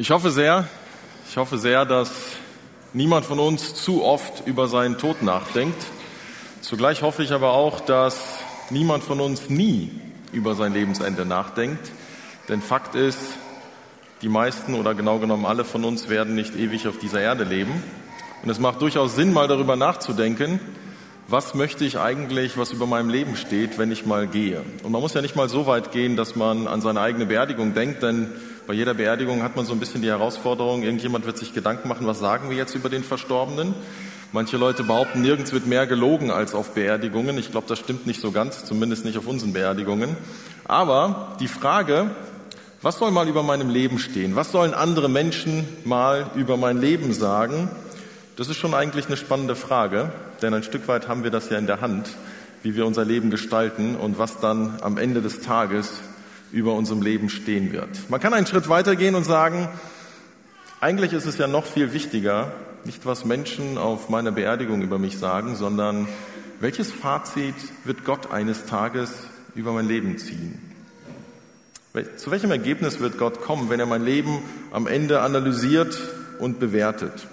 Ich hoffe sehr, ich hoffe sehr, dass niemand von uns zu oft über seinen Tod nachdenkt. Zugleich hoffe ich aber auch, dass niemand von uns nie über sein Lebensende nachdenkt. Denn Fakt ist, die meisten oder genau genommen alle von uns werden nicht ewig auf dieser Erde leben. Und es macht durchaus Sinn, mal darüber nachzudenken, was möchte ich eigentlich, was über meinem Leben steht, wenn ich mal gehe. Und man muss ja nicht mal so weit gehen, dass man an seine eigene Beerdigung denkt, denn bei jeder Beerdigung hat man so ein bisschen die Herausforderung, irgendjemand wird sich Gedanken machen, was sagen wir jetzt über den Verstorbenen. Manche Leute behaupten, nirgends wird mehr gelogen als auf Beerdigungen. Ich glaube, das stimmt nicht so ganz, zumindest nicht auf unseren Beerdigungen. Aber die Frage, was soll mal über meinem Leben stehen? Was sollen andere Menschen mal über mein Leben sagen? Das ist schon eigentlich eine spannende Frage, denn ein Stück weit haben wir das ja in der Hand, wie wir unser Leben gestalten und was dann am Ende des Tages über unserem Leben stehen wird. Man kann einen Schritt weitergehen und sagen, eigentlich ist es ja noch viel wichtiger, nicht was Menschen auf meiner Beerdigung über mich sagen, sondern welches Fazit wird Gott eines Tages über mein Leben ziehen? Zu welchem Ergebnis wird Gott kommen, wenn er mein Leben am Ende analysiert und bewertet?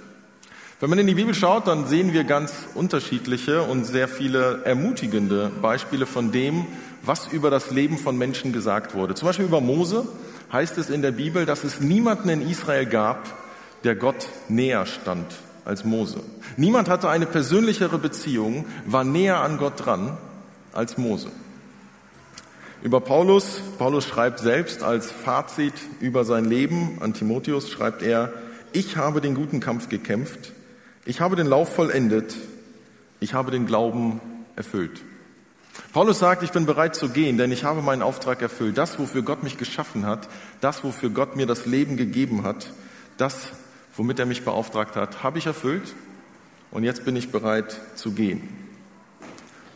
Wenn man in die Bibel schaut, dann sehen wir ganz unterschiedliche und sehr viele ermutigende Beispiele von dem, was über das Leben von Menschen gesagt wurde. Zum Beispiel über Mose heißt es in der Bibel, dass es niemanden in Israel gab, der Gott näher stand als Mose. Niemand hatte eine persönlichere Beziehung, war näher an Gott dran als Mose. Über Paulus, Paulus schreibt selbst als Fazit über sein Leben an Timotheus, schreibt er, ich habe den guten Kampf gekämpft, ich habe den Lauf vollendet, ich habe den Glauben erfüllt. Paulus sagt, ich bin bereit zu gehen, denn ich habe meinen Auftrag erfüllt. Das, wofür Gott mich geschaffen hat, das, wofür Gott mir das Leben gegeben hat, das, womit er mich beauftragt hat, habe ich erfüllt und jetzt bin ich bereit zu gehen.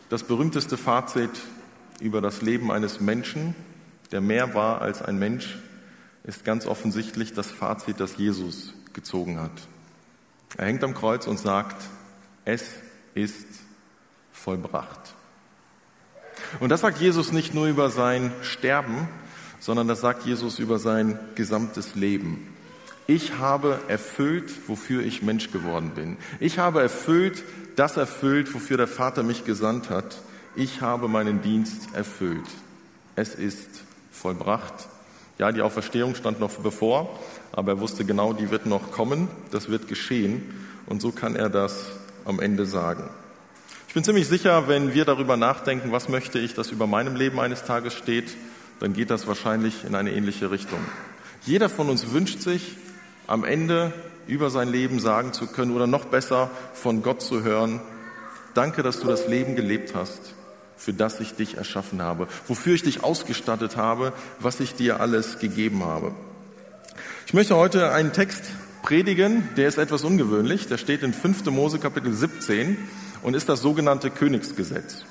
Das berühmteste Fazit über das Leben eines Menschen, der mehr war als ein Mensch, ist ganz offensichtlich das Fazit, das Jesus gezogen hat. Er hängt am Kreuz und sagt, es ist vollbracht. Und das sagt Jesus nicht nur über sein Sterben, sondern das sagt Jesus über sein gesamtes Leben. Ich habe erfüllt, wofür ich Mensch geworden bin. Ich habe erfüllt, das erfüllt, wofür der Vater mich gesandt hat. Ich habe meinen Dienst erfüllt. Es ist vollbracht. Ja, die Auferstehung stand noch bevor, aber er wusste genau, die wird noch kommen, das wird geschehen und so kann er das am Ende sagen. Ich bin ziemlich sicher, wenn wir darüber nachdenken, was möchte ich, dass über meinem Leben eines Tages steht, dann geht das wahrscheinlich in eine ähnliche Richtung. Jeder von uns wünscht sich, am Ende über sein Leben sagen zu können oder noch besser von Gott zu hören, danke, dass du das Leben gelebt hast, für das ich dich erschaffen habe, wofür ich dich ausgestattet habe, was ich dir alles gegeben habe. Ich möchte heute einen Text predigen, der ist etwas ungewöhnlich. Der steht in 5. Mose Kapitel 17 und ist das sogenannte Königsgesetz.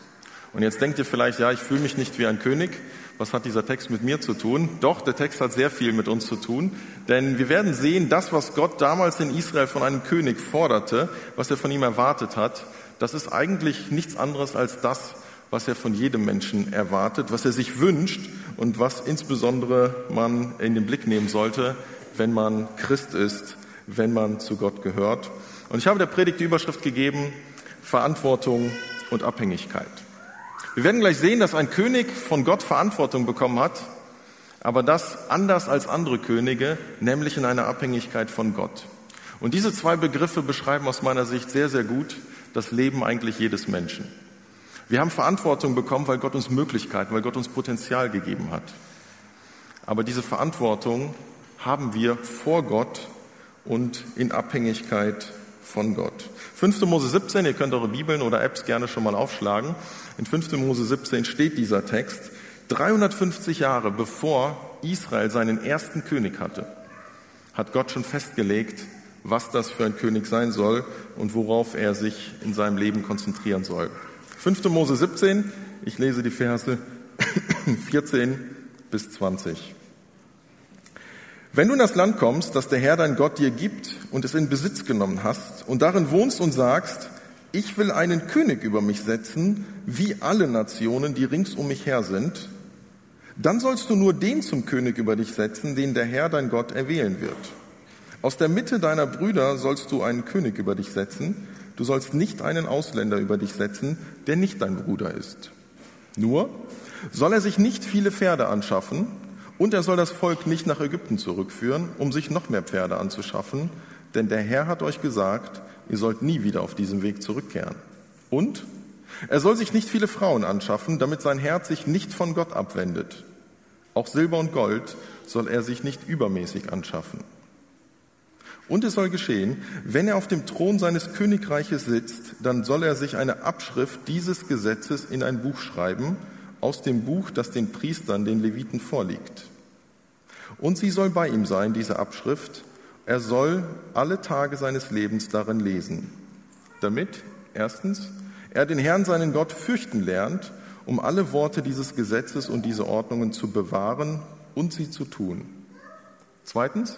Und jetzt denkt ihr vielleicht, ja, ich fühle mich nicht wie ein König. Was hat dieser Text mit mir zu tun? Doch, der Text hat sehr viel mit uns zu tun, denn wir werden sehen, das, was Gott damals in Israel von einem König forderte, was er von ihm erwartet hat, das ist eigentlich nichts anderes als das, was er von jedem Menschen erwartet, was er sich wünscht und was insbesondere man in den Blick nehmen sollte, wenn man Christ ist, wenn man zu Gott gehört. Und ich habe der Predigt die Überschrift gegeben, Verantwortung und Abhängigkeit. Wir werden gleich sehen, dass ein König von Gott Verantwortung bekommen hat, aber das anders als andere Könige, nämlich in einer Abhängigkeit von Gott. Und diese zwei Begriffe beschreiben aus meiner Sicht sehr, sehr gut das Leben eigentlich jedes Menschen. Wir haben Verantwortung bekommen, weil Gott uns Möglichkeiten, weil Gott uns Potenzial gegeben hat. Aber diese Verantwortung haben wir vor Gott und in Abhängigkeit von Gott. 5. Mose 17, ihr könnt eure Bibeln oder Apps gerne schon mal aufschlagen. In 5. Mose 17 steht dieser Text, 350 Jahre bevor Israel seinen ersten König hatte, hat Gott schon festgelegt, was das für ein König sein soll und worauf er sich in seinem Leben konzentrieren soll. 5. Mose 17, ich lese die Verse 14 bis 20. Wenn du in das Land kommst, das der Herr dein Gott dir gibt und es in Besitz genommen hast und darin wohnst und sagst, ich will einen König über mich setzen, wie alle Nationen, die rings um mich her sind, dann sollst du nur den zum König über dich setzen, den der Herr dein Gott erwählen wird. Aus der Mitte deiner Brüder sollst du einen König über dich setzen. Du sollst nicht einen Ausländer über dich setzen, der nicht dein Bruder ist. Nur soll er sich nicht viele Pferde anschaffen und er soll das Volk nicht nach Ägypten zurückführen, um sich noch mehr Pferde anzuschaffen, denn der Herr hat euch gesagt, ihr sollt nie wieder auf diesem Weg zurückkehren. Und er soll sich nicht viele Frauen anschaffen, damit sein Herz sich nicht von Gott abwendet. Auch Silber und Gold soll er sich nicht übermäßig anschaffen. Und es soll geschehen, wenn er auf dem Thron seines Königreiches sitzt, dann soll er sich eine Abschrift dieses Gesetzes in ein Buch schreiben, aus dem Buch, das den Priestern, den Leviten vorliegt. Und sie soll bei ihm sein, diese Abschrift. Er soll alle Tage seines Lebens darin lesen, damit, erstens, er den Herrn, seinen Gott, fürchten lernt, um alle Worte dieses Gesetzes und diese Ordnungen zu bewahren und sie zu tun. Zweitens,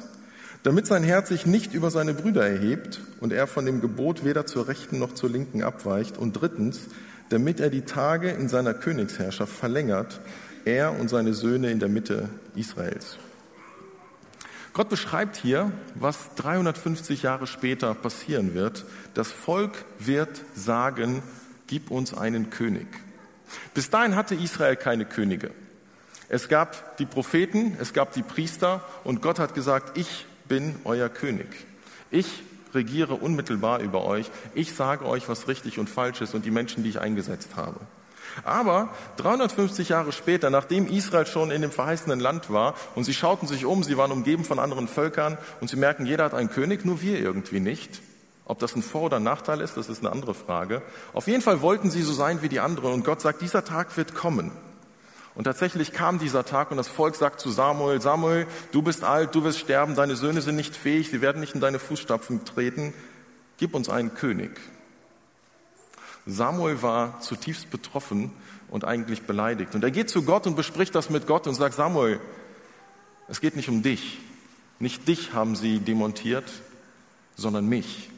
damit sein Herz sich nicht über seine Brüder erhebt und er von dem Gebot weder zur rechten noch zur linken abweicht. Und drittens, damit er die Tage in seiner Königsherrschaft verlängert, er und seine Söhne in der Mitte Israels. Gott beschreibt hier, was 350 Jahre später passieren wird. Das Volk wird sagen, gib uns einen König. Bis dahin hatte Israel keine Könige. Es gab die Propheten, es gab die Priester und Gott hat gesagt, ich bin euer König. Ich regiere unmittelbar über euch. Ich sage euch, was richtig und falsch ist und die Menschen, die ich eingesetzt habe. Aber 350 Jahre später, nachdem Israel schon in dem verheißenen Land war und sie schauten sich um, sie waren umgeben von anderen Völkern und sie merken, jeder hat einen König, nur wir irgendwie nicht. Ob das ein Vor- oder Nachteil ist, das ist eine andere Frage. Auf jeden Fall wollten sie so sein wie die anderen und Gott sagt, dieser Tag wird kommen. Und tatsächlich kam dieser Tag und das Volk sagt zu Samuel, Samuel, du bist alt, du wirst sterben, deine Söhne sind nicht fähig, sie werden nicht in deine Fußstapfen treten, gib uns einen König. Samuel war zutiefst betroffen und eigentlich beleidigt. Und er geht zu Gott und bespricht das mit Gott und sagt, Samuel, es geht nicht um dich. Nicht dich haben sie demontiert, sondern mich.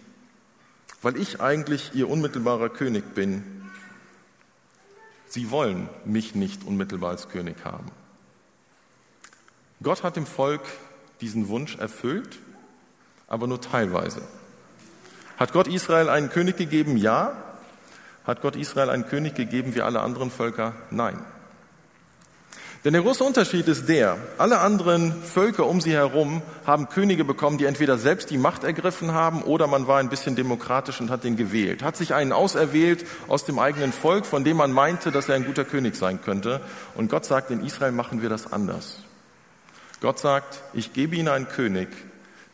Weil ich eigentlich ihr unmittelbarer König bin, Sie wollen mich nicht unmittelbar als König haben. Gott hat dem Volk diesen Wunsch erfüllt, aber nur teilweise. Hat Gott Israel einen König gegeben? Ja. Hat Gott Israel einen König gegeben wie alle anderen Völker? Nein. Denn der große Unterschied ist der, alle anderen Völker um sie herum haben Könige bekommen, die entweder selbst die Macht ergriffen haben oder man war ein bisschen demokratisch und hat den gewählt, hat sich einen auserwählt aus dem eigenen Volk, von dem man meinte, dass er ein guter König sein könnte. Und Gott sagt, in Israel machen wir das anders. Gott sagt, ich gebe ihnen einen König,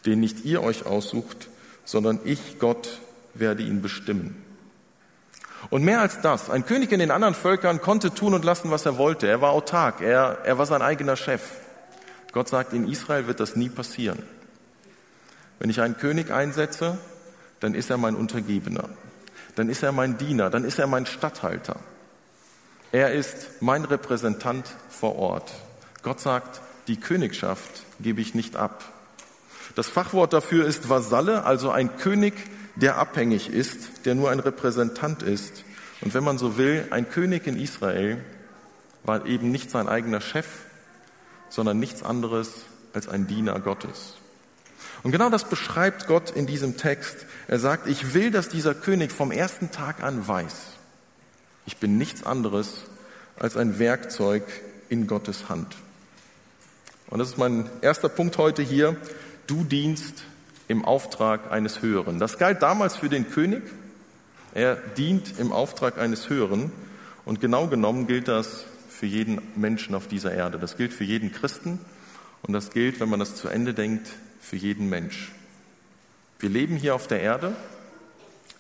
den nicht ihr euch aussucht, sondern ich, Gott, werde ihn bestimmen. Und mehr als das, ein König in den anderen Völkern konnte tun und lassen, was er wollte. Er war autark, er, er war sein eigener Chef. Gott sagt, in Israel wird das nie passieren. Wenn ich einen König einsetze, dann ist er mein Untergebener, dann ist er mein Diener, dann ist er mein Statthalter. Er ist mein Repräsentant vor Ort. Gott sagt, die Königschaft gebe ich nicht ab. Das Fachwort dafür ist Vasalle, also ein König, der abhängig ist, der nur ein Repräsentant ist. Und wenn man so will, ein König in Israel war eben nicht sein eigener Chef, sondern nichts anderes als ein Diener Gottes. Und genau das beschreibt Gott in diesem Text. Er sagt, ich will, dass dieser König vom ersten Tag an weiß, ich bin nichts anderes als ein Werkzeug in Gottes Hand. Und das ist mein erster Punkt heute hier. Du dienst im Auftrag eines Höheren. Das galt damals für den König. Er dient im Auftrag eines Höheren. Und genau genommen gilt das für jeden Menschen auf dieser Erde. Das gilt für jeden Christen und das gilt, wenn man das zu Ende denkt, für jeden Mensch. Wir leben hier auf der Erde.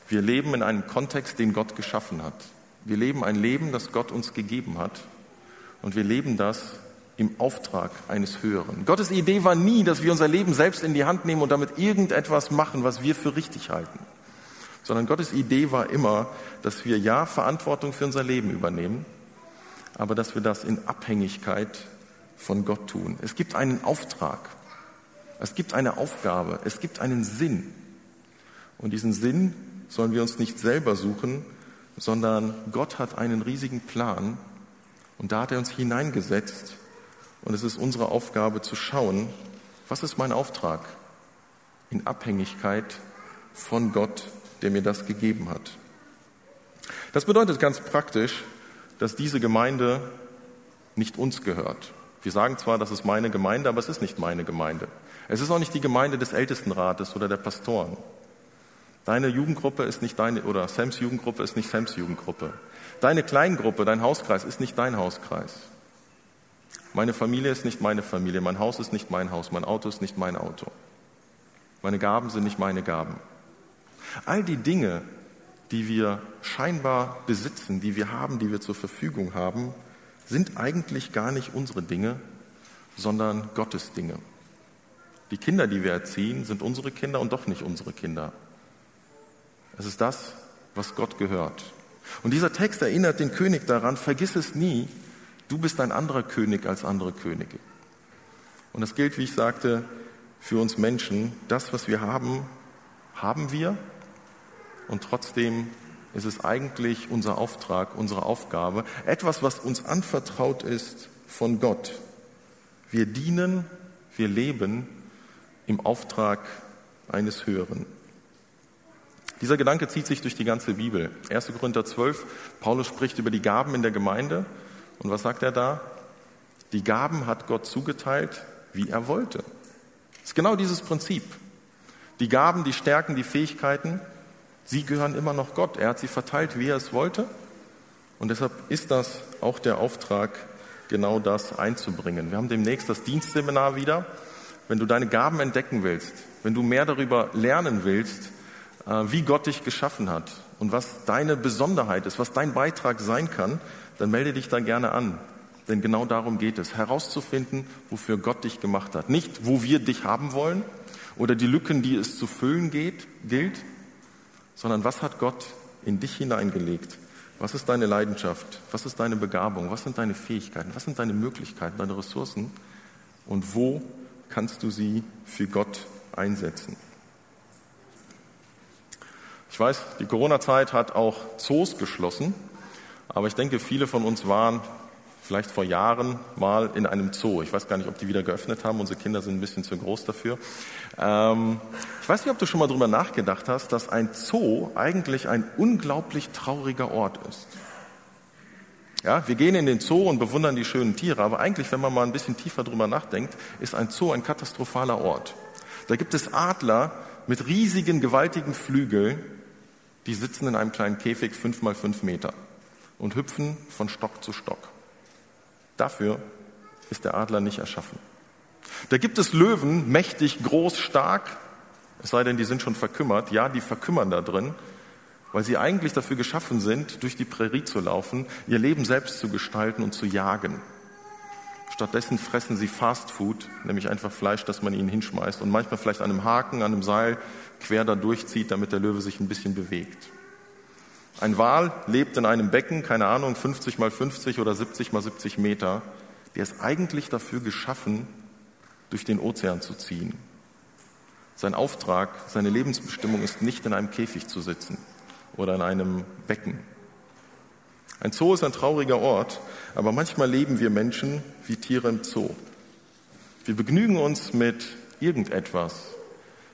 Wir leben in einem Kontext, den Gott geschaffen hat. Wir leben ein Leben, das Gott uns gegeben hat. Und wir leben das im Auftrag eines Höheren. Gottes Idee war nie, dass wir unser Leben selbst in die Hand nehmen und damit irgendetwas machen, was wir für richtig halten, sondern Gottes Idee war immer, dass wir ja Verantwortung für unser Leben übernehmen, aber dass wir das in Abhängigkeit von Gott tun. Es gibt einen Auftrag, es gibt eine Aufgabe, es gibt einen Sinn. Und diesen Sinn sollen wir uns nicht selber suchen, sondern Gott hat einen riesigen Plan und da hat er uns hineingesetzt und es ist unsere Aufgabe zu schauen, was ist mein Auftrag? in Abhängigkeit von Gott, der mir das gegeben hat. Das bedeutet ganz praktisch, dass diese Gemeinde nicht uns gehört. Wir sagen zwar, das ist meine Gemeinde, aber es ist nicht meine Gemeinde. Es ist auch nicht die Gemeinde des Ältestenrates oder der Pastoren. Deine Jugendgruppe ist nicht deine, oder Sams Jugendgruppe ist nicht Sams Jugendgruppe. Deine Kleingruppe, dein Hauskreis ist nicht dein Hauskreis. Meine Familie ist nicht meine Familie, mein Haus ist nicht mein Haus, mein Auto ist nicht mein Auto. Meine Gaben sind nicht meine Gaben. All die Dinge, die wir scheinbar besitzen, die wir haben, die wir zur Verfügung haben, sind eigentlich gar nicht unsere Dinge, sondern Gottes Dinge. Die Kinder, die wir erziehen, sind unsere Kinder und doch nicht unsere Kinder. Es ist das, was Gott gehört. Und dieser Text erinnert den König daran, vergiss es nie, du bist ein anderer König als andere Könige. Und das gilt, wie ich sagte, für uns Menschen. Das, was wir haben, haben wir. Und trotzdem ist es eigentlich unser Auftrag, unsere Aufgabe, etwas, was uns anvertraut ist von Gott. Wir dienen, wir leben im Auftrag eines Höheren. Dieser Gedanke zieht sich durch die ganze Bibel. 1. Korinther 12, Paulus spricht über die Gaben in der Gemeinde. Und was sagt er da? Die Gaben hat Gott zugeteilt, wie er wollte. Das ist genau dieses Prinzip. Die Gaben, die Stärken, die Fähigkeiten, sie gehören immer noch Gott. Er hat sie verteilt, wie er es wollte. Und deshalb ist das auch der Auftrag, genau das einzubringen. Wir haben demnächst das Dienstseminar wieder. Wenn du deine Gaben entdecken willst, wenn du mehr darüber lernen willst, äh, wie Gott dich geschaffen hat und was deine Besonderheit ist, was dein Beitrag sein kann, dann melde dich da gerne an. Denn genau darum geht es, herauszufinden, wofür Gott dich gemacht hat. Nicht, wo wir dich haben wollen oder die Lücken, die es zu füllen geht, gilt, sondern was hat Gott in dich hineingelegt? Was ist deine Leidenschaft? Was ist deine Begabung? Was sind deine Fähigkeiten? Was sind deine Möglichkeiten, deine Ressourcen? Und wo kannst du sie für Gott einsetzen? Ich weiß, die Corona-Zeit hat auch Zoos geschlossen, aber ich denke, viele von uns waren vielleicht vor Jahren mal in einem Zoo. Ich weiß gar nicht, ob die wieder geöffnet haben. Unsere Kinder sind ein bisschen zu groß dafür. Ähm, ich weiß nicht, ob du schon mal darüber nachgedacht hast, dass ein Zoo eigentlich ein unglaublich trauriger Ort ist. Ja, wir gehen in den Zoo und bewundern die schönen Tiere, aber eigentlich, wenn man mal ein bisschen tiefer drüber nachdenkt, ist ein Zoo ein katastrophaler Ort. Da gibt es Adler mit riesigen, gewaltigen Flügeln, die sitzen in einem kleinen Käfig fünf mal fünf Meter und hüpfen von Stock zu Stock. Dafür ist der Adler nicht erschaffen. Da gibt es Löwen, mächtig, groß, stark, es sei denn, die sind schon verkümmert. Ja, die verkümmern da drin, weil sie eigentlich dafür geschaffen sind, durch die Prärie zu laufen, ihr Leben selbst zu gestalten und zu jagen. Stattdessen fressen sie Fast Food, nämlich einfach Fleisch, das man ihnen hinschmeißt und manchmal vielleicht an einem Haken, an einem Seil quer da durchzieht, damit der Löwe sich ein bisschen bewegt. Ein Wal lebt in einem Becken, keine Ahnung, 50 mal 50 oder 70 mal 70 Meter. Der ist eigentlich dafür geschaffen, durch den Ozean zu ziehen. Sein Auftrag, seine Lebensbestimmung ist nicht in einem Käfig zu sitzen oder in einem Becken. Ein Zoo ist ein trauriger Ort, aber manchmal leben wir Menschen wie Tiere im Zoo. Wir begnügen uns mit irgendetwas,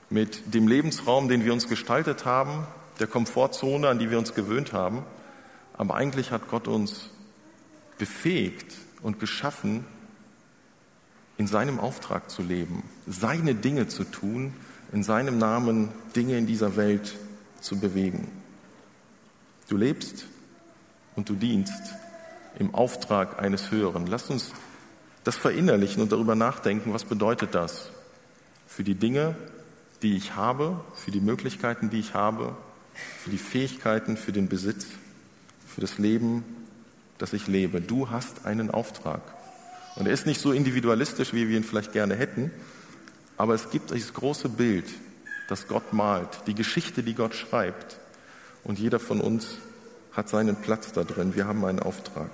mit dem Lebensraum, den wir uns gestaltet haben, der Komfortzone, an die wir uns gewöhnt haben. Aber eigentlich hat Gott uns befähigt und geschaffen, in seinem Auftrag zu leben, seine Dinge zu tun, in seinem Namen Dinge in dieser Welt zu bewegen. Du lebst und du dienst im Auftrag eines Höheren. Lass uns das verinnerlichen und darüber nachdenken, was bedeutet das für die Dinge, die ich habe, für die Möglichkeiten, die ich habe, für die Fähigkeiten, für den Besitz, für das Leben, das ich lebe. Du hast einen Auftrag. Und er ist nicht so individualistisch, wie wir ihn vielleicht gerne hätten, aber es gibt dieses große Bild, das Gott malt, die Geschichte, die Gott schreibt. Und jeder von uns hat seinen Platz da drin. Wir haben einen Auftrag.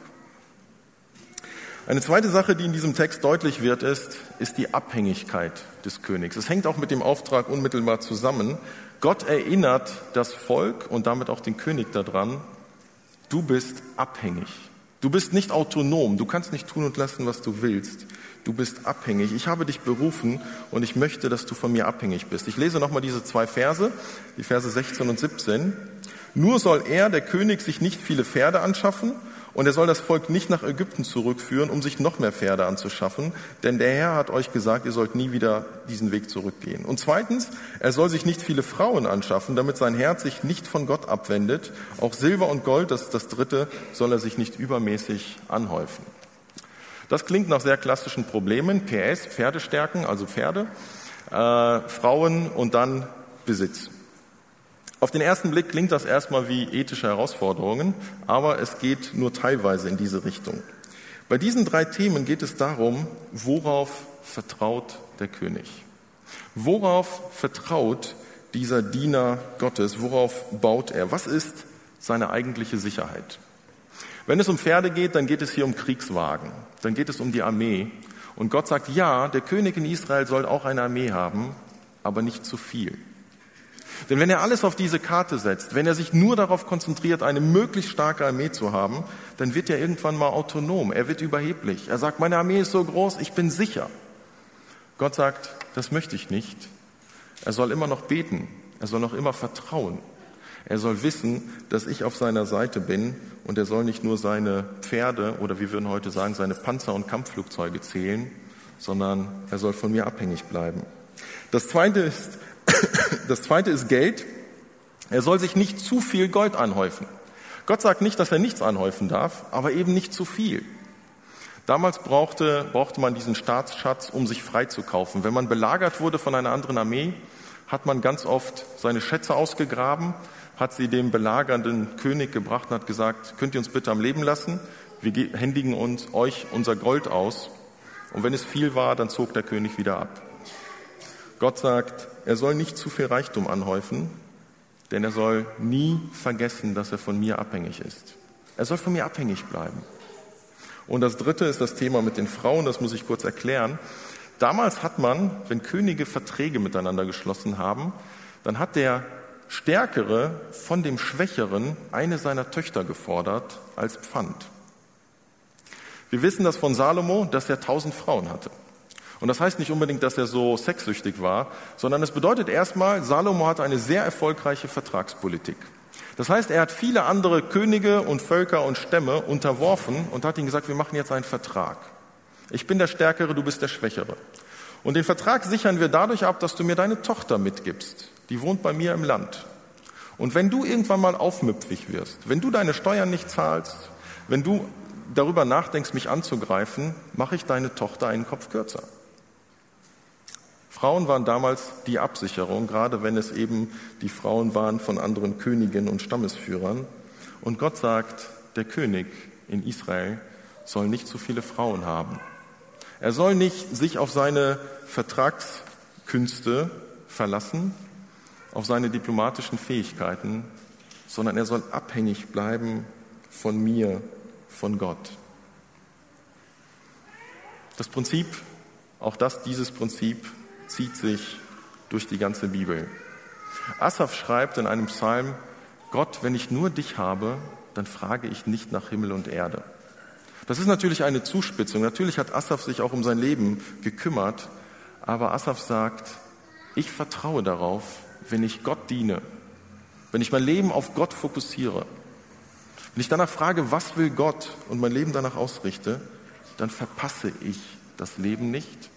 Eine zweite Sache, die in diesem Text deutlich wird, ist, ist die Abhängigkeit des Königs. Es hängt auch mit dem Auftrag unmittelbar zusammen. Gott erinnert das Volk und damit auch den König daran, du bist abhängig. Du bist nicht autonom, du kannst nicht tun und lassen, was du willst. Du bist abhängig. Ich habe dich berufen und ich möchte, dass du von mir abhängig bist. Ich lese nochmal diese zwei Verse, die Verse 16 und 17. Nur soll er, der König, sich nicht viele Pferde anschaffen und er soll das Volk nicht nach Ägypten zurückführen, um sich noch mehr Pferde anzuschaffen, denn der Herr hat euch gesagt, ihr sollt nie wieder diesen Weg zurückgehen. Und zweitens, er soll sich nicht viele Frauen anschaffen, damit sein Herz sich nicht von Gott abwendet. Auch Silber und Gold, das ist das dritte, soll er sich nicht übermäßig anhäufen. Das klingt nach sehr klassischen Problemen. PS, Pferdestärken, also Pferde, äh, Frauen und dann Besitz. Auf den ersten Blick klingt das erstmal wie ethische Herausforderungen, aber es geht nur teilweise in diese Richtung. Bei diesen drei Themen geht es darum, worauf vertraut der König? Worauf vertraut dieser Diener Gottes? Worauf baut er? Was ist seine eigentliche Sicherheit? Wenn es um Pferde geht, dann geht es hier um Kriegswagen, dann geht es um die Armee. Und Gott sagt, ja, der König in Israel soll auch eine Armee haben, aber nicht zu viel. Denn wenn er alles auf diese Karte setzt, wenn er sich nur darauf konzentriert, eine möglichst starke Armee zu haben, dann wird er irgendwann mal autonom. Er wird überheblich. Er sagt, meine Armee ist so groß, ich bin sicher. Gott sagt, das möchte ich nicht. Er soll immer noch beten. Er soll noch immer vertrauen. Er soll wissen, dass ich auf seiner Seite bin und er soll nicht nur seine Pferde oder wir würden heute sagen, seine Panzer und Kampfflugzeuge zählen, sondern er soll von mir abhängig bleiben. Das zweite ist, das zweite ist Geld. Er soll sich nicht zu viel Gold anhäufen. Gott sagt nicht, dass er nichts anhäufen darf, aber eben nicht zu viel. Damals brauchte, brauchte man diesen Staatsschatz, um sich freizukaufen. Wenn man belagert wurde von einer anderen Armee, hat man ganz oft seine Schätze ausgegraben, hat sie dem belagernden König gebracht und hat gesagt, könnt ihr uns bitte am Leben lassen? Wir händigen uns euch unser Gold aus. Und wenn es viel war, dann zog der König wieder ab. Gott sagt, er soll nicht zu viel Reichtum anhäufen, denn er soll nie vergessen, dass er von mir abhängig ist. Er soll von mir abhängig bleiben. Und das Dritte ist das Thema mit den Frauen, das muss ich kurz erklären. Damals hat man, wenn Könige Verträge miteinander geschlossen haben, dann hat der Stärkere von dem Schwächeren eine seiner Töchter gefordert als Pfand. Wir wissen das von Salomo, dass er tausend Frauen hatte. Und das heißt nicht unbedingt, dass er so sexsüchtig war, sondern es bedeutet erstmal, Salomo hatte eine sehr erfolgreiche Vertragspolitik. Das heißt, er hat viele andere Könige und Völker und Stämme unterworfen und hat ihnen gesagt, wir machen jetzt einen Vertrag. Ich bin der Stärkere, du bist der Schwächere. Und den Vertrag sichern wir dadurch ab, dass du mir deine Tochter mitgibst. Die wohnt bei mir im Land. Und wenn du irgendwann mal aufmüpfig wirst, wenn du deine Steuern nicht zahlst, wenn du darüber nachdenkst, mich anzugreifen, mache ich deine Tochter einen Kopf kürzer. Frauen waren damals die Absicherung, gerade wenn es eben die Frauen waren von anderen Königen und Stammesführern. Und Gott sagt, der König in Israel soll nicht so viele Frauen haben. Er soll nicht sich auf seine Vertragskünste verlassen, auf seine diplomatischen Fähigkeiten, sondern er soll abhängig bleiben von mir, von Gott. Das Prinzip, auch das, dieses Prinzip zieht sich durch die ganze Bibel. Asaf schreibt in einem Psalm, Gott, wenn ich nur dich habe, dann frage ich nicht nach Himmel und Erde. Das ist natürlich eine Zuspitzung. Natürlich hat Asaf sich auch um sein Leben gekümmert, aber Asaf sagt, ich vertraue darauf, wenn ich Gott diene, wenn ich mein Leben auf Gott fokussiere, wenn ich danach frage, was will Gott und mein Leben danach ausrichte, dann verpasse ich das Leben nicht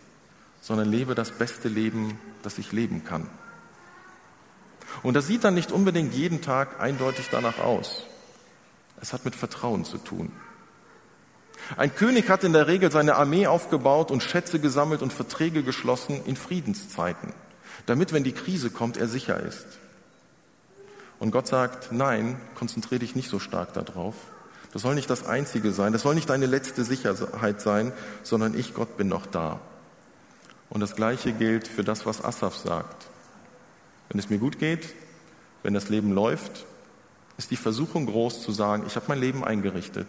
sondern lebe das beste Leben, das ich leben kann. Und das sieht dann nicht unbedingt jeden Tag eindeutig danach aus. Es hat mit Vertrauen zu tun. Ein König hat in der Regel seine Armee aufgebaut und Schätze gesammelt und Verträge geschlossen in Friedenszeiten, damit, wenn die Krise kommt, er sicher ist. Und Gott sagt, nein, konzentriere dich nicht so stark darauf. Das soll nicht das Einzige sein, das soll nicht deine letzte Sicherheit sein, sondern ich, Gott, bin noch da. Und das Gleiche gilt für das, was Asaf sagt. Wenn es mir gut geht, wenn das Leben läuft, ist die Versuchung groß zu sagen, ich habe mein Leben eingerichtet,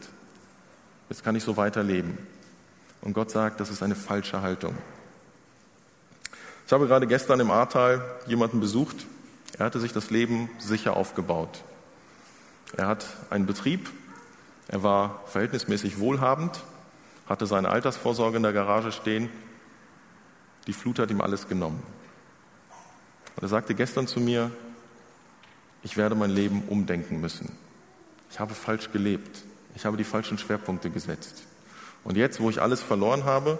jetzt kann ich so weiterleben. Und Gott sagt, das ist eine falsche Haltung. Ich habe gerade gestern im Ahrtal jemanden besucht, er hatte sich das Leben sicher aufgebaut. Er hat einen Betrieb, Er war verhältnismäßig wohlhabend, hatte seine Altersvorsorge in der Garage stehen. Die Flut hat ihm alles genommen. Und er sagte gestern zu mir, ich werde mein Leben umdenken müssen. Ich habe falsch gelebt. Ich habe die falschen Schwerpunkte gesetzt. Und jetzt, wo ich alles verloren habe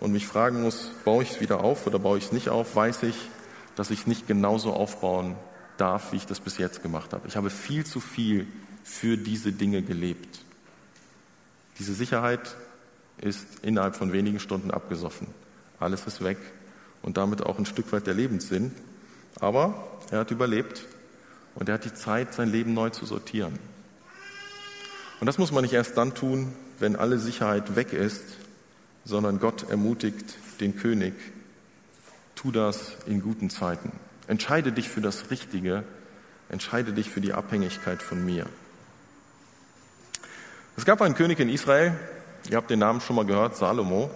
und mich fragen muss, baue ich es wieder auf oder baue ich es nicht auf, weiß ich, dass ich es nicht genauso aufbauen darf, wie ich das bis jetzt gemacht habe. Ich habe viel zu viel für diese Dinge gelebt. Diese Sicherheit ist innerhalb von wenigen Stunden abgesoffen. Alles ist weg und damit auch ein Stück weit der Lebenssinn. Aber er hat überlebt und er hat die Zeit, sein Leben neu zu sortieren. Und das muss man nicht erst dann tun, wenn alle Sicherheit weg ist, sondern Gott ermutigt den König, tu das in guten Zeiten. Entscheide dich für das Richtige, entscheide dich für die Abhängigkeit von mir. Es gab einen König in Israel, ihr habt den Namen schon mal gehört, Salomo.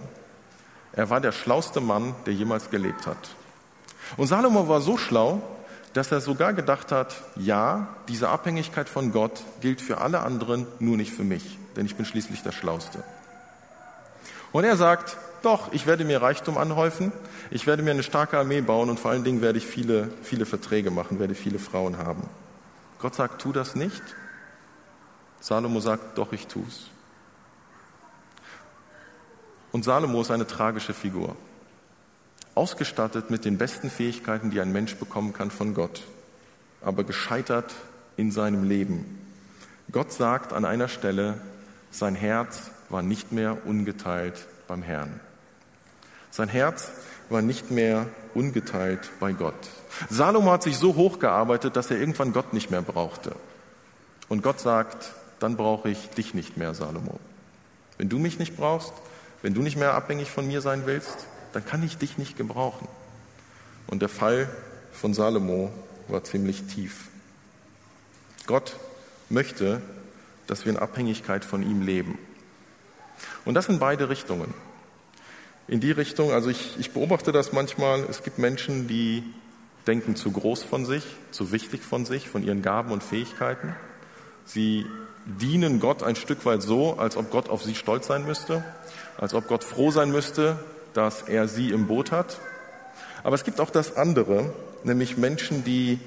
Er war der schlauste Mann, der jemals gelebt hat. Und Salomo war so schlau, dass er sogar gedacht hat, ja, diese Abhängigkeit von Gott gilt für alle anderen, nur nicht für mich, denn ich bin schließlich der Schlauste. Und er sagt, doch, ich werde mir Reichtum anhäufen, ich werde mir eine starke Armee bauen und vor allen Dingen werde ich viele, viele Verträge machen, werde viele Frauen haben. Gott sagt, tu das nicht. Salomo sagt, doch, ich tu's. Und Salomo ist eine tragische Figur ausgestattet mit den besten Fähigkeiten, die ein Mensch bekommen kann von Gott, aber gescheitert in seinem Leben. Gott sagt an einer Stelle, sein Herz war nicht mehr ungeteilt beim Herrn. Sein Herz war nicht mehr ungeteilt bei Gott. Salomo hat sich so hochgearbeitet, dass er irgendwann Gott nicht mehr brauchte. Und Gott sagt, dann brauche ich dich nicht mehr, Salomo. Wenn du mich nicht brauchst, wenn du nicht mehr abhängig von mir sein willst, dann kann ich dich nicht gebrauchen. Und der Fall von Salomo war ziemlich tief. Gott möchte, dass wir in Abhängigkeit von ihm leben. Und das in beide Richtungen. In die Richtung, also ich, ich beobachte das manchmal, es gibt Menschen, die denken zu groß von sich, zu wichtig von sich, von ihren Gaben und Fähigkeiten. Sie dienen Gott ein Stück weit so, als ob Gott auf sie stolz sein müsste, als ob Gott froh sein müsste, dass er sie im Boot hat. Aber es gibt auch das andere, nämlich Menschen, die,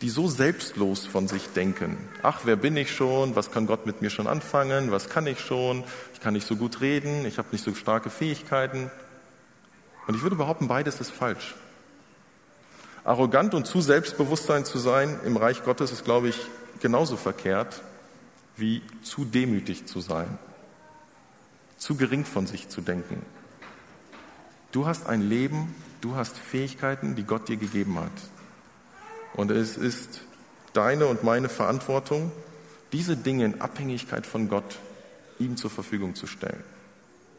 die so selbstlos von sich denken. Ach, wer bin ich schon? Was kann Gott mit mir schon anfangen? Was kann ich schon? Ich kann nicht so gut reden. Ich habe nicht so starke Fähigkeiten. Und ich würde behaupten, beides ist falsch. Arrogant und zu Selbstbewusstsein zu sein im Reich Gottes ist, glaube ich, genauso verkehrt wie zu demütig zu sein, zu gering von sich zu denken. Du hast ein Leben, du hast Fähigkeiten, die Gott dir gegeben hat. Und es ist deine und meine Verantwortung, diese Dinge in Abhängigkeit von Gott ihm zur Verfügung zu stellen.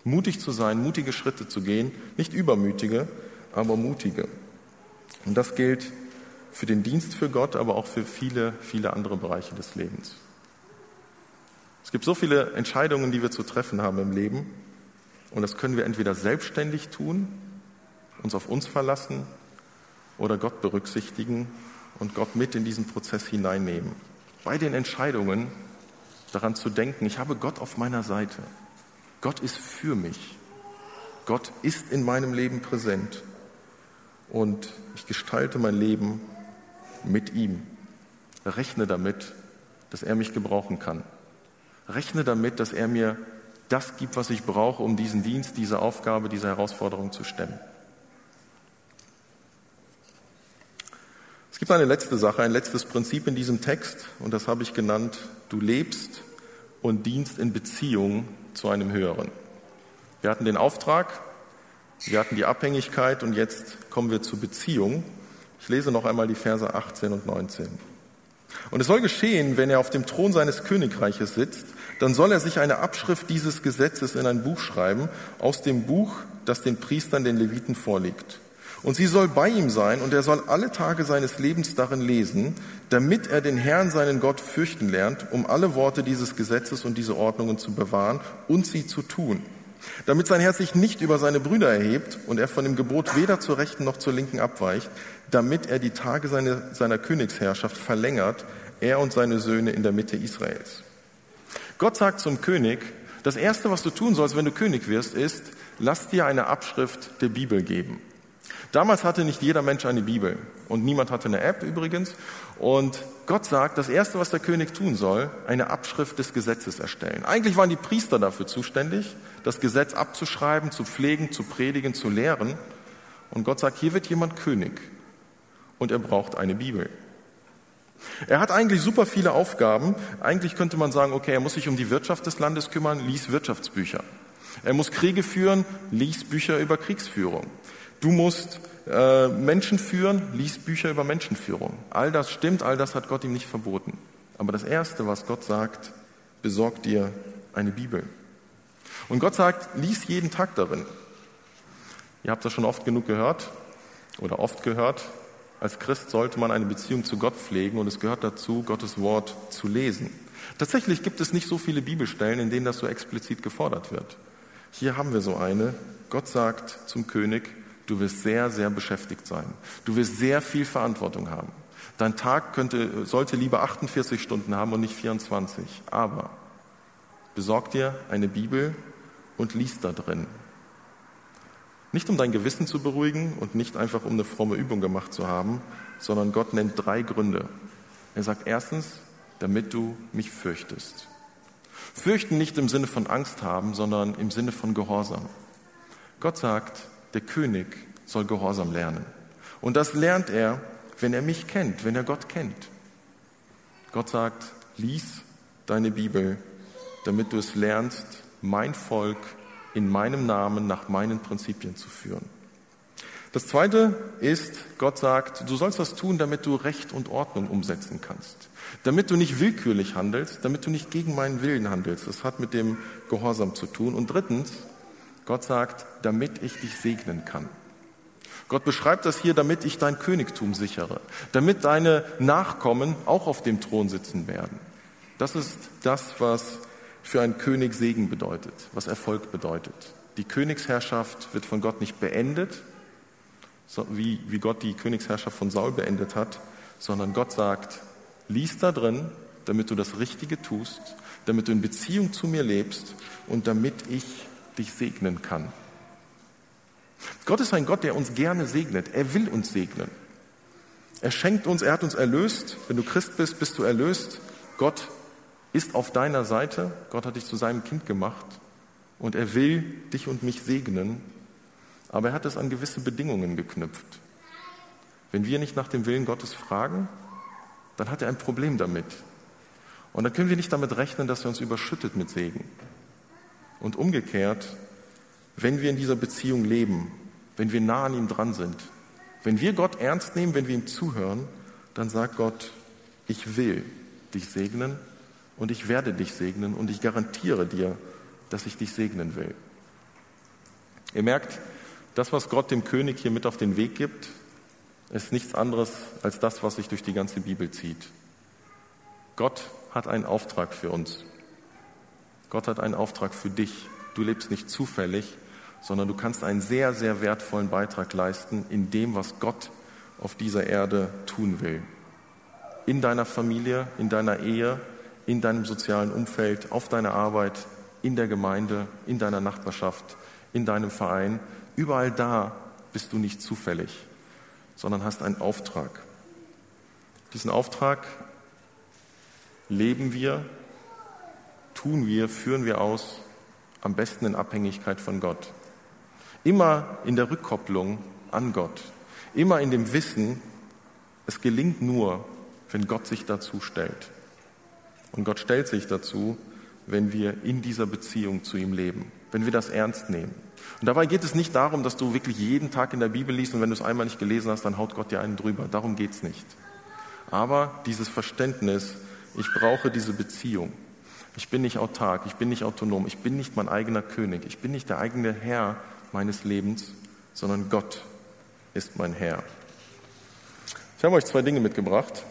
Mutig zu sein, mutige Schritte zu gehen, nicht übermütige, aber mutige. Und das gilt für den Dienst für Gott, aber auch für viele, viele andere Bereiche des Lebens. Es gibt so viele Entscheidungen, die wir zu treffen haben im Leben. Und das können wir entweder selbstständig tun, uns auf uns verlassen oder Gott berücksichtigen und Gott mit in diesen Prozess hineinnehmen. Bei den Entscheidungen daran zu denken, ich habe Gott auf meiner Seite. Gott ist für mich. Gott ist in meinem Leben präsent. Und ich gestalte mein Leben mit ihm. Rechne damit, dass er mich gebrauchen kann. Rechne damit, dass er mir das gibt, was ich brauche, um diesen Dienst, diese Aufgabe, diese Herausforderung zu stemmen. Es gibt eine letzte Sache, ein letztes Prinzip in diesem Text und das habe ich genannt, du lebst und dienst in Beziehung zu einem Höheren. Wir hatten den Auftrag, wir hatten die Abhängigkeit und jetzt kommen wir zur Beziehung. Ich lese noch einmal die Verse 18 und 19. Und es soll geschehen, wenn er auf dem Thron seines Königreiches sitzt, dann soll er sich eine Abschrift dieses Gesetzes in ein Buch schreiben, aus dem Buch, das den Priestern, den Leviten vorliegt. Und sie soll bei ihm sein, und er soll alle Tage seines Lebens darin lesen, damit er den Herrn, seinen Gott, fürchten lernt, um alle Worte dieses Gesetzes und diese Ordnungen zu bewahren und sie zu tun. Damit sein Herz sich nicht über seine Brüder erhebt und er von dem Gebot weder zur rechten noch zur linken abweicht, damit er die Tage seiner, seiner Königsherrschaft verlängert, er und seine Söhne in der Mitte Israels. Gott sagt zum König, das Erste, was du tun sollst, wenn du König wirst, ist, lass dir eine Abschrift der Bibel geben. Damals hatte nicht jeder Mensch eine Bibel und niemand hatte eine App übrigens. Und Gott sagt, das Erste, was der König tun soll, eine Abschrift des Gesetzes erstellen. Eigentlich waren die Priester dafür zuständig, das Gesetz abzuschreiben, zu pflegen, zu predigen, zu lehren. Und Gott sagt, hier wird jemand König und er braucht eine Bibel. Er hat eigentlich super viele Aufgaben. Eigentlich könnte man sagen, okay, er muss sich um die Wirtschaft des Landes kümmern, lies Wirtschaftsbücher. Er muss Kriege führen, lies Bücher über Kriegsführung. Du musst äh, Menschen führen, lies Bücher über Menschenführung. All das stimmt, all das hat Gott ihm nicht verboten. Aber das Erste, was Gott sagt, besorg dir eine Bibel. Und Gott sagt, lies jeden Tag darin. Ihr habt das schon oft genug gehört oder oft gehört. Als Christ sollte man eine Beziehung zu Gott pflegen und es gehört dazu, Gottes Wort zu lesen. Tatsächlich gibt es nicht so viele Bibelstellen, in denen das so explizit gefordert wird. Hier haben wir so eine. Gott sagt zum König, du wirst sehr, sehr beschäftigt sein. Du wirst sehr viel Verantwortung haben. Dein Tag könnte, sollte lieber 48 Stunden haben und nicht 24. Aber besorg dir eine Bibel und lies da drin. Nicht um dein Gewissen zu beruhigen und nicht einfach um eine fromme Übung gemacht zu haben, sondern Gott nennt drei Gründe. Er sagt erstens, damit du mich fürchtest. Fürchten nicht im Sinne von Angst haben, sondern im Sinne von Gehorsam. Gott sagt, der König soll Gehorsam lernen. Und das lernt er, wenn er mich kennt, wenn er Gott kennt. Gott sagt, lies deine Bibel, damit du es lernst, mein Volk in meinem Namen nach meinen Prinzipien zu führen. Das zweite ist, Gott sagt, du sollst was tun, damit du Recht und Ordnung umsetzen kannst. Damit du nicht willkürlich handelst, damit du nicht gegen meinen Willen handelst. Das hat mit dem Gehorsam zu tun. Und drittens, Gott sagt, damit ich dich segnen kann. Gott beschreibt das hier, damit ich dein Königtum sichere, damit deine Nachkommen auch auf dem Thron sitzen werden. Das ist das, was für einen König Segen bedeutet, was Erfolg bedeutet. Die Königsherrschaft wird von Gott nicht beendet, wie, wie Gott die Königsherrschaft von Saul beendet hat, sondern Gott sagt, lies da drin, damit du das Richtige tust, damit du in Beziehung zu mir lebst und damit ich dich segnen kann. Gott ist ein Gott, der uns gerne segnet. Er will uns segnen. Er schenkt uns, er hat uns erlöst. Wenn du Christ bist, bist du erlöst. Gott ist auf deiner Seite. Gott hat dich zu seinem Kind gemacht und er will dich und mich segnen, aber er hat es an gewisse Bedingungen geknüpft. Wenn wir nicht nach dem Willen Gottes fragen, dann hat er ein Problem damit. Und dann können wir nicht damit rechnen, dass er uns überschüttet mit Segen. Und umgekehrt, wenn wir in dieser Beziehung leben, wenn wir nah an ihm dran sind, wenn wir Gott ernst nehmen, wenn wir ihm zuhören, dann sagt Gott, ich will dich segnen und ich werde dich segnen und ich garantiere dir, dass ich dich segnen will. Ihr merkt, das, was Gott dem König hier mit auf den Weg gibt, ist nichts anderes als das, was sich durch die ganze Bibel zieht. Gott hat einen Auftrag für uns. Gott hat einen Auftrag für dich. Du lebst nicht zufällig, sondern du kannst einen sehr, sehr wertvollen Beitrag leisten in dem, was Gott auf dieser Erde tun will. In deiner Familie, in deiner Ehe, in deinem sozialen Umfeld, auf deiner Arbeit, in der Gemeinde, in deiner Nachbarschaft, in deinem Verein. Überall da bist du nicht zufällig, sondern hast einen Auftrag. Diesen Auftrag leben wir, tun wir, führen wir aus, am besten in Abhängigkeit von Gott. Immer in der Rückkopplung an Gott. Immer in dem Wissen, es gelingt nur, wenn Gott sich dazu stellt. Und Gott stellt sich dazu, wenn wir in dieser Beziehung zu ihm leben, wenn wir das ernst nehmen. Und dabei geht es nicht darum, dass du wirklich jeden Tag in der Bibel liest und wenn du es einmal nicht gelesen hast, dann haut Gott dir einen drüber. Darum geht es nicht. Aber dieses Verständnis, ich brauche diese Beziehung. Ich bin nicht autark, ich bin nicht autonom, ich bin nicht mein eigener König, ich bin nicht der eigene Herr meines Lebens, sondern Gott ist mein Herr. Ich habe euch zwei Dinge mitgebracht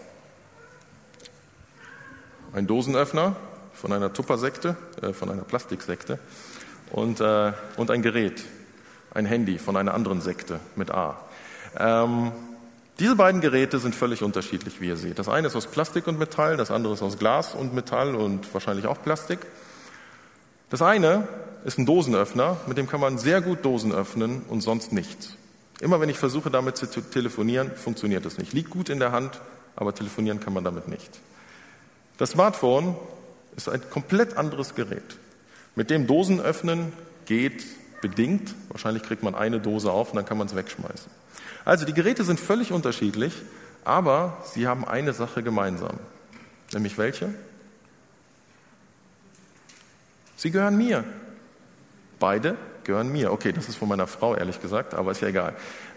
ein Dosenöffner von einer Tuppersekte, äh, von einer Plastiksekte und, äh, und ein Gerät, ein Handy von einer anderen Sekte mit A. Ähm, Diese beiden Geräte sind völlig unterschiedlich, wie ihr seht. Das eine ist aus Plastik und Metall, das andere ist aus Glas und Metall und wahrscheinlich auch Plastik. Das eine ist ein Dosenöffner, mit dem kann man sehr gut Dosen öffnen und sonst nichts. Immer wenn ich versuche, damit zu telefonieren, funktioniert es nicht. Liegt gut in der Hand, aber telefonieren kann man damit nicht. Das Smartphone ist ein komplett anderes Gerät. Mit dem Dosen öffnen geht bedingt. Wahrscheinlich kriegt man eine Dose auf und dann kann man es wegschmeißen. Also die Geräte sind völlig unterschiedlich, aber sie haben eine Sache gemeinsam. Nämlich welche? Sie gehören mir. Beide gehören mir. Okay, das ist von meiner Frau, ehrlich gesagt, aber ist ja egal.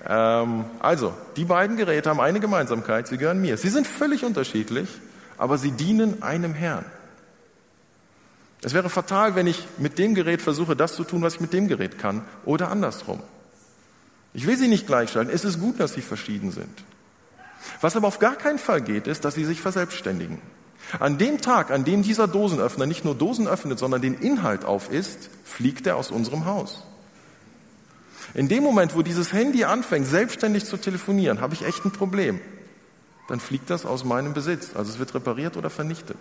Ähm, also, die beiden Geräte haben eine Gemeinsamkeit, sie gehören mir. Sie sind völlig unterschiedlich, aber sie dienen einem Herrn. Es wäre fatal, wenn ich mit dem Gerät versuche, das zu tun, was ich mit dem Gerät kann, oder andersrum. Ich will sie nicht gleichstellen. Es ist gut, dass sie verschieden sind. Was aber auf gar keinen Fall geht, ist, dass sie sich verselbstständigen. An dem Tag, an dem dieser Dosenöffner nicht nur Dosen öffnet, sondern den Inhalt auf ist, fliegt er aus unserem Haus. In dem Moment, wo dieses Handy anfängt, selbstständig zu telefonieren, habe ich echt ein Problem. Dann fliegt das aus meinem Besitz. Also es wird repariert oder vernichtet.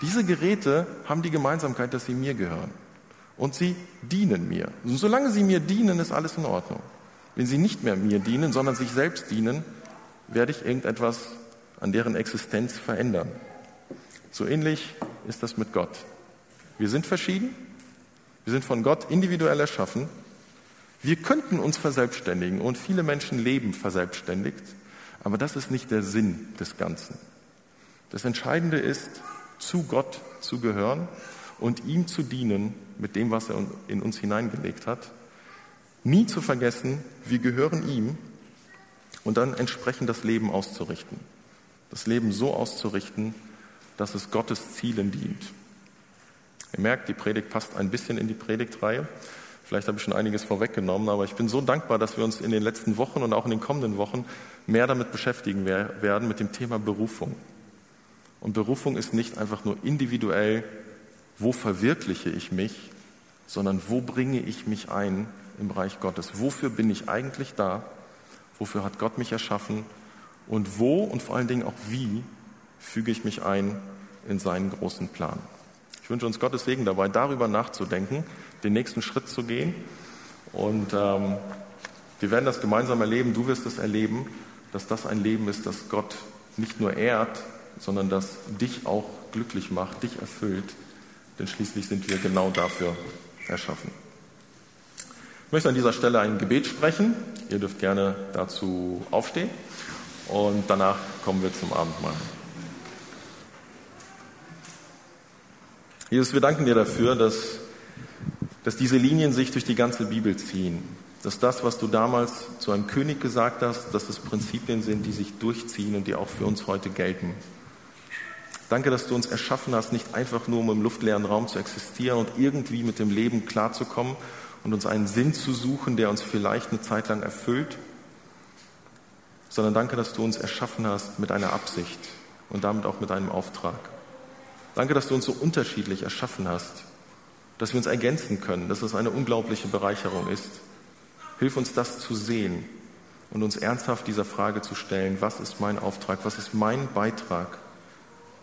Diese Geräte haben die Gemeinsamkeit, dass sie mir gehören. Und sie dienen mir. Und solange sie mir dienen, ist alles in Ordnung. Wenn sie nicht mehr mir dienen, sondern sich selbst dienen, werde ich irgendetwas an deren Existenz verändern. So ähnlich ist das mit Gott. Wir sind verschieden, wir sind von Gott individuell erschaffen, wir könnten uns verselbstständigen und viele Menschen leben verselbstständigt, aber das ist nicht der Sinn des Ganzen. Das Entscheidende ist, zu Gott zu gehören und ihm zu dienen mit dem, was er in uns hineingelegt hat. Nie zu vergessen, wir gehören ihm und dann entsprechend das Leben auszurichten das Leben so auszurichten, dass es Gottes Zielen dient. Ihr merkt, die Predigt passt ein bisschen in die Predigtreihe. Vielleicht habe ich schon einiges vorweggenommen, aber ich bin so dankbar, dass wir uns in den letzten Wochen und auch in den kommenden Wochen mehr damit beschäftigen werden, mit dem Thema Berufung. Und Berufung ist nicht einfach nur individuell, wo verwirkliche ich mich, sondern wo bringe ich mich ein im Bereich Gottes? Wofür bin ich eigentlich da? Wofür hat Gott mich erschaffen? Und wo und vor allen Dingen auch wie füge ich mich ein in seinen großen Plan? Ich wünsche uns Gottes Segen dabei, darüber nachzudenken, den nächsten Schritt zu gehen. Und ähm, wir werden das gemeinsam erleben, du wirst es erleben, dass das ein Leben ist, das Gott nicht nur ehrt, sondern das dich auch glücklich macht, dich erfüllt. Denn schließlich sind wir genau dafür erschaffen. Ich möchte an dieser Stelle ein Gebet sprechen. Ihr dürft gerne dazu aufstehen und danach kommen wir zum Abendmahl. Jesus, wir danken dir dafür, dass, dass diese Linien sich durch die ganze Bibel ziehen. Dass das, was du damals zu einem König gesagt hast, dass es Prinzipien sind, die sich durchziehen und die auch für uns heute gelten. Danke, dass du uns erschaffen hast, nicht einfach nur um im luftleeren Raum zu existieren und irgendwie mit dem Leben klarzukommen und uns einen Sinn zu suchen, der uns vielleicht eine Zeit lang erfüllt, sondern danke, dass du uns erschaffen hast mit einer Absicht und damit auch mit einem Auftrag. Danke, dass du uns so unterschiedlich erschaffen hast, dass wir uns ergänzen können, dass es eine unglaubliche Bereicherung ist. Hilf uns das zu sehen und uns ernsthaft dieser Frage zu stellen, was ist mein Auftrag, was ist mein Beitrag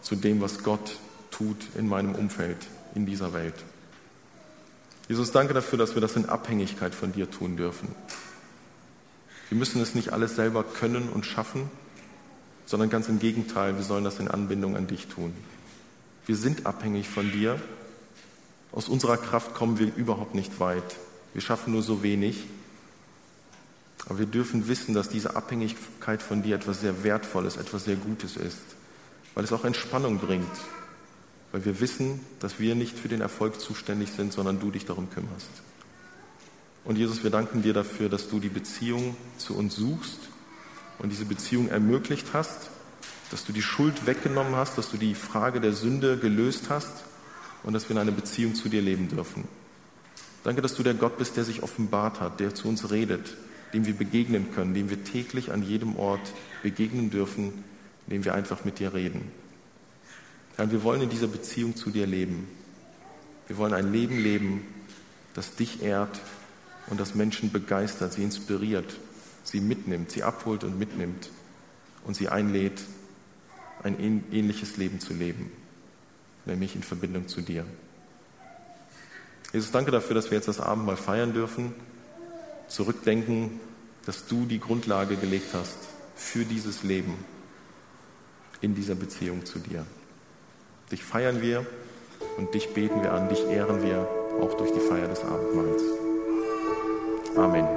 zu dem, was Gott tut in meinem Umfeld, in dieser Welt. Jesus, danke dafür, dass wir das in Abhängigkeit von dir tun dürfen. Wir müssen es nicht alles selber können und schaffen, sondern ganz im Gegenteil, wir sollen das in Anbindung an dich tun. Wir sind abhängig von dir. Aus unserer Kraft kommen wir überhaupt nicht weit. Wir schaffen nur so wenig. Aber wir dürfen wissen, dass diese Abhängigkeit von dir etwas sehr Wertvolles, etwas sehr Gutes ist, weil es auch Entspannung bringt, weil wir wissen, dass wir nicht für den Erfolg zuständig sind, sondern du dich darum kümmerst. Und Jesus, wir danken dir dafür, dass du die Beziehung zu uns suchst und diese Beziehung ermöglicht hast, dass du die Schuld weggenommen hast, dass du die Frage der Sünde gelöst hast und dass wir in einer Beziehung zu dir leben dürfen. Danke, dass du der Gott bist, der sich offenbart hat, der zu uns redet, dem wir begegnen können, dem wir täglich an jedem Ort begegnen dürfen, indem wir einfach mit dir reden. Herr, wir wollen in dieser Beziehung zu dir leben. Wir wollen ein Leben leben, das dich ehrt und das Menschen begeistert, sie inspiriert sie mitnimmt, sie abholt und mitnimmt und sie einlädt, ein ähnliches Leben zu leben, nämlich in Verbindung zu dir. Jesus, danke dafür, dass wir jetzt das Abendmahl feiern dürfen, zurückdenken, dass du die Grundlage gelegt hast für dieses Leben in dieser Beziehung zu dir. Dich feiern wir und dich beten wir an, dich ehren wir auch durch die Feier des Abendmahls. Amen.